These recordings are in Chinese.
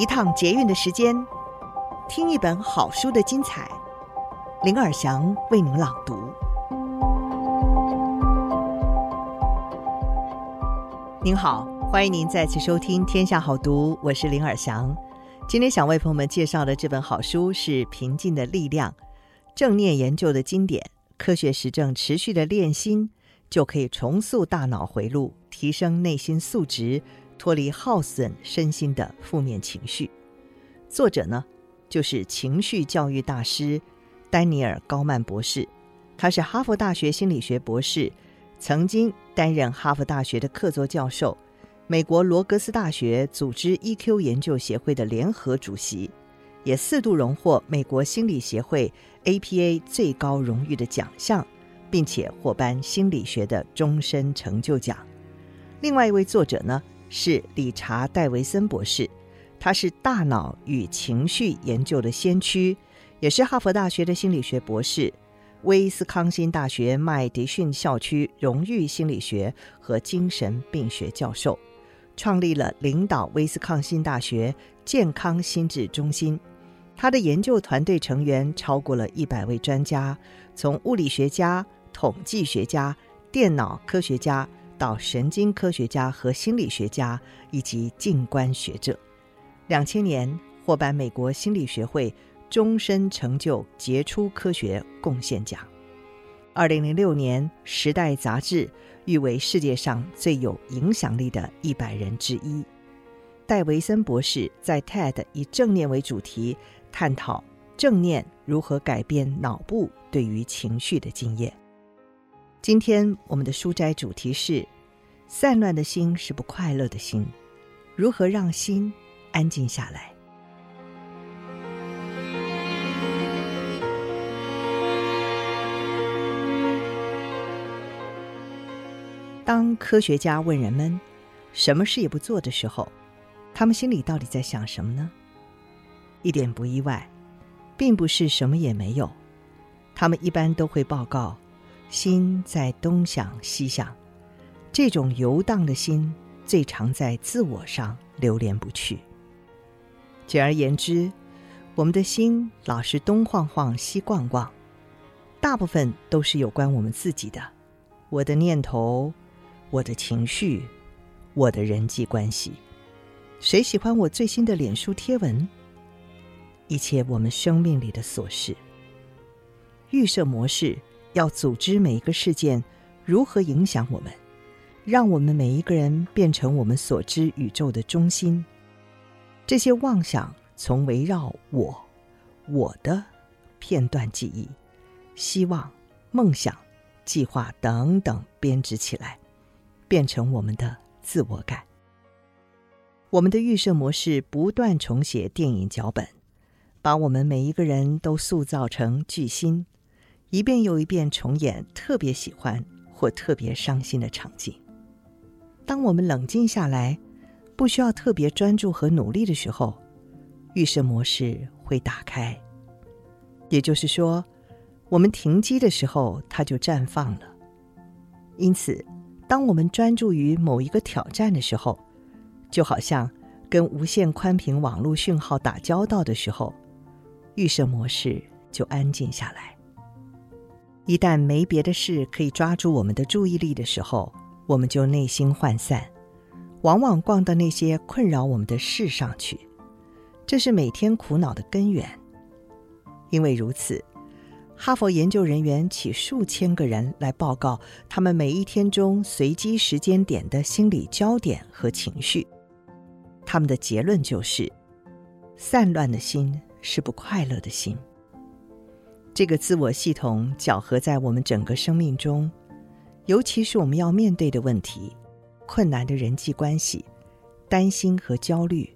一趟捷运的时间，听一本好书的精彩。林尔祥为您朗读。您好，欢迎您再次收听《天下好读》，我是林尔祥。今天想为朋友们介绍的这本好书是《平静的力量》，正念研究的经典，科学实证，持续的练心就可以重塑大脑回路，提升内心素质。脱离耗损身心的负面情绪，作者呢，就是情绪教育大师丹尼尔·高曼博士。他是哈佛大学心理学博士，曾经担任哈佛大学的客座教授，美国罗格斯大学组织 EQ 研究协会的联合主席，也四度荣获美国心理协会 APA 最高荣誉的奖项，并且获颁心理学的终身成就奖。另外一位作者呢，是理查·戴维森博士，他是大脑与情绪研究的先驱，也是哈佛大学的心理学博士，威斯康辛大学麦迪逊校区荣誉心理学和精神病学教授，创立了领导威斯康辛大学健康心智中心。他的研究团队成员超过了一百位专家，从物理学家、统计学家、电脑科学家。到神经科学家和心理学家以及静观学者，两千年获颁美国心理学会终身成就杰出科学贡献奖。二零零六年，《时代》杂志誉为世界上最有影响力的一百人之一。戴维森博士在 TED 以正念为主题，探讨正念如何改变脑部对于情绪的经验。今天我们的书斋主题是：散乱的心是不快乐的心，如何让心安静下来？当科学家问人们什么事也不做的时候，他们心里到底在想什么呢？一点不意外，并不是什么也没有，他们一般都会报告。心在东想西想，这种游荡的心最常在自我上流连不去。简而言之，我们的心老是东晃晃西逛逛，大部分都是有关我们自己的，我的念头、我的情绪、我的人际关系。谁喜欢我最新的脸书贴文？一切我们生命里的琐事，预设模式。要组织每一个事件如何影响我们，让我们每一个人变成我们所知宇宙的中心。这些妄想从围绕我、我的片段记忆、希望、梦想、计划等等编织起来，变成我们的自我感。我们的预设模式不断重写电影脚本，把我们每一个人都塑造成巨星。一遍又一遍重演特别喜欢或特别伤心的场景。当我们冷静下来，不需要特别专注和努力的时候，预设模式会打开。也就是说，我们停机的时候，它就绽放了。因此，当我们专注于某一个挑战的时候，就好像跟无线宽频网络讯号打交道的时候，预设模式就安静下来。一旦没别的事可以抓住我们的注意力的时候，我们就内心涣散，往往逛到那些困扰我们的事上去。这是每天苦恼的根源。因为如此，哈佛研究人员请数千个人来报告他们每一天中随机时间点的心理焦点和情绪。他们的结论就是：散乱的心是不快乐的心。这个自我系统搅合在我们整个生命中，尤其是我们要面对的问题、困难的人际关系、担心和焦虑，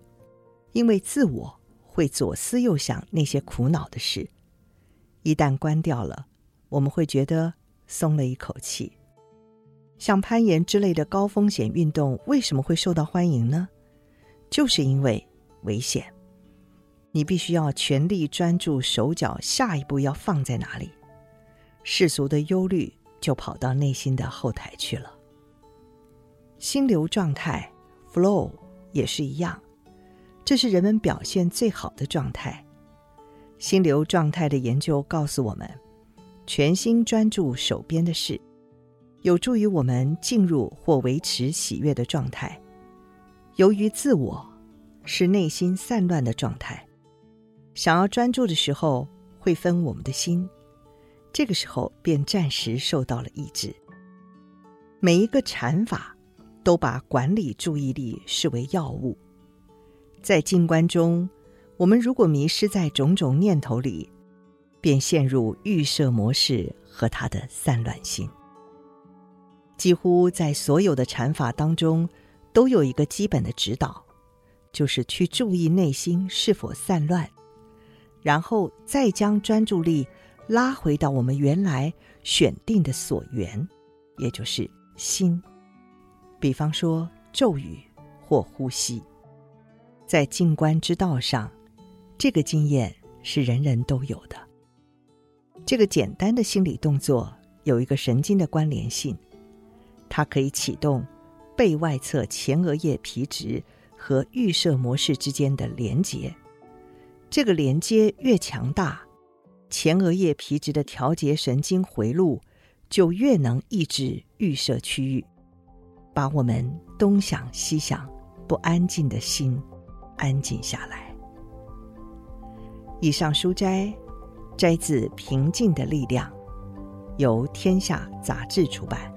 因为自我会左思右想那些苦恼的事。一旦关掉了，我们会觉得松了一口气。像攀岩之类的高风险运动为什么会受到欢迎呢？就是因为危险。你必须要全力专注，手脚下一步要放在哪里？世俗的忧虑就跑到内心的后台去了。心流状态 （flow） 也是一样，这是人们表现最好的状态。心流状态的研究告诉我们，全心专注手边的事，有助于我们进入或维持喜悦的状态。由于自我是内心散乱的状态，想要专注的时候会分我们的心，这个时候便暂时受到了抑制。每一个禅法都把管理注意力视为要务，在静观中，我们如果迷失在种种念头里，便陷入预设模式和他的散乱心。几乎在所有的禅法当中，都有一个基本的指导，就是去注意内心是否散乱，然后再将专注力拉回到我们原来选定的所缘，也就是。心，比方说咒语或呼吸，在静观之道上，这个经验是人人都有的。这个简单的心理动作有一个神经的关联性，它可以启动背外侧前额叶皮质和预设模式之间的连接。这个连接越强大，前额叶皮质的调节神经回路。就越能抑制预设区域，把我们东想西想、不安静的心安静下来。以上书摘摘自《平静的力量》，由天下杂志出版。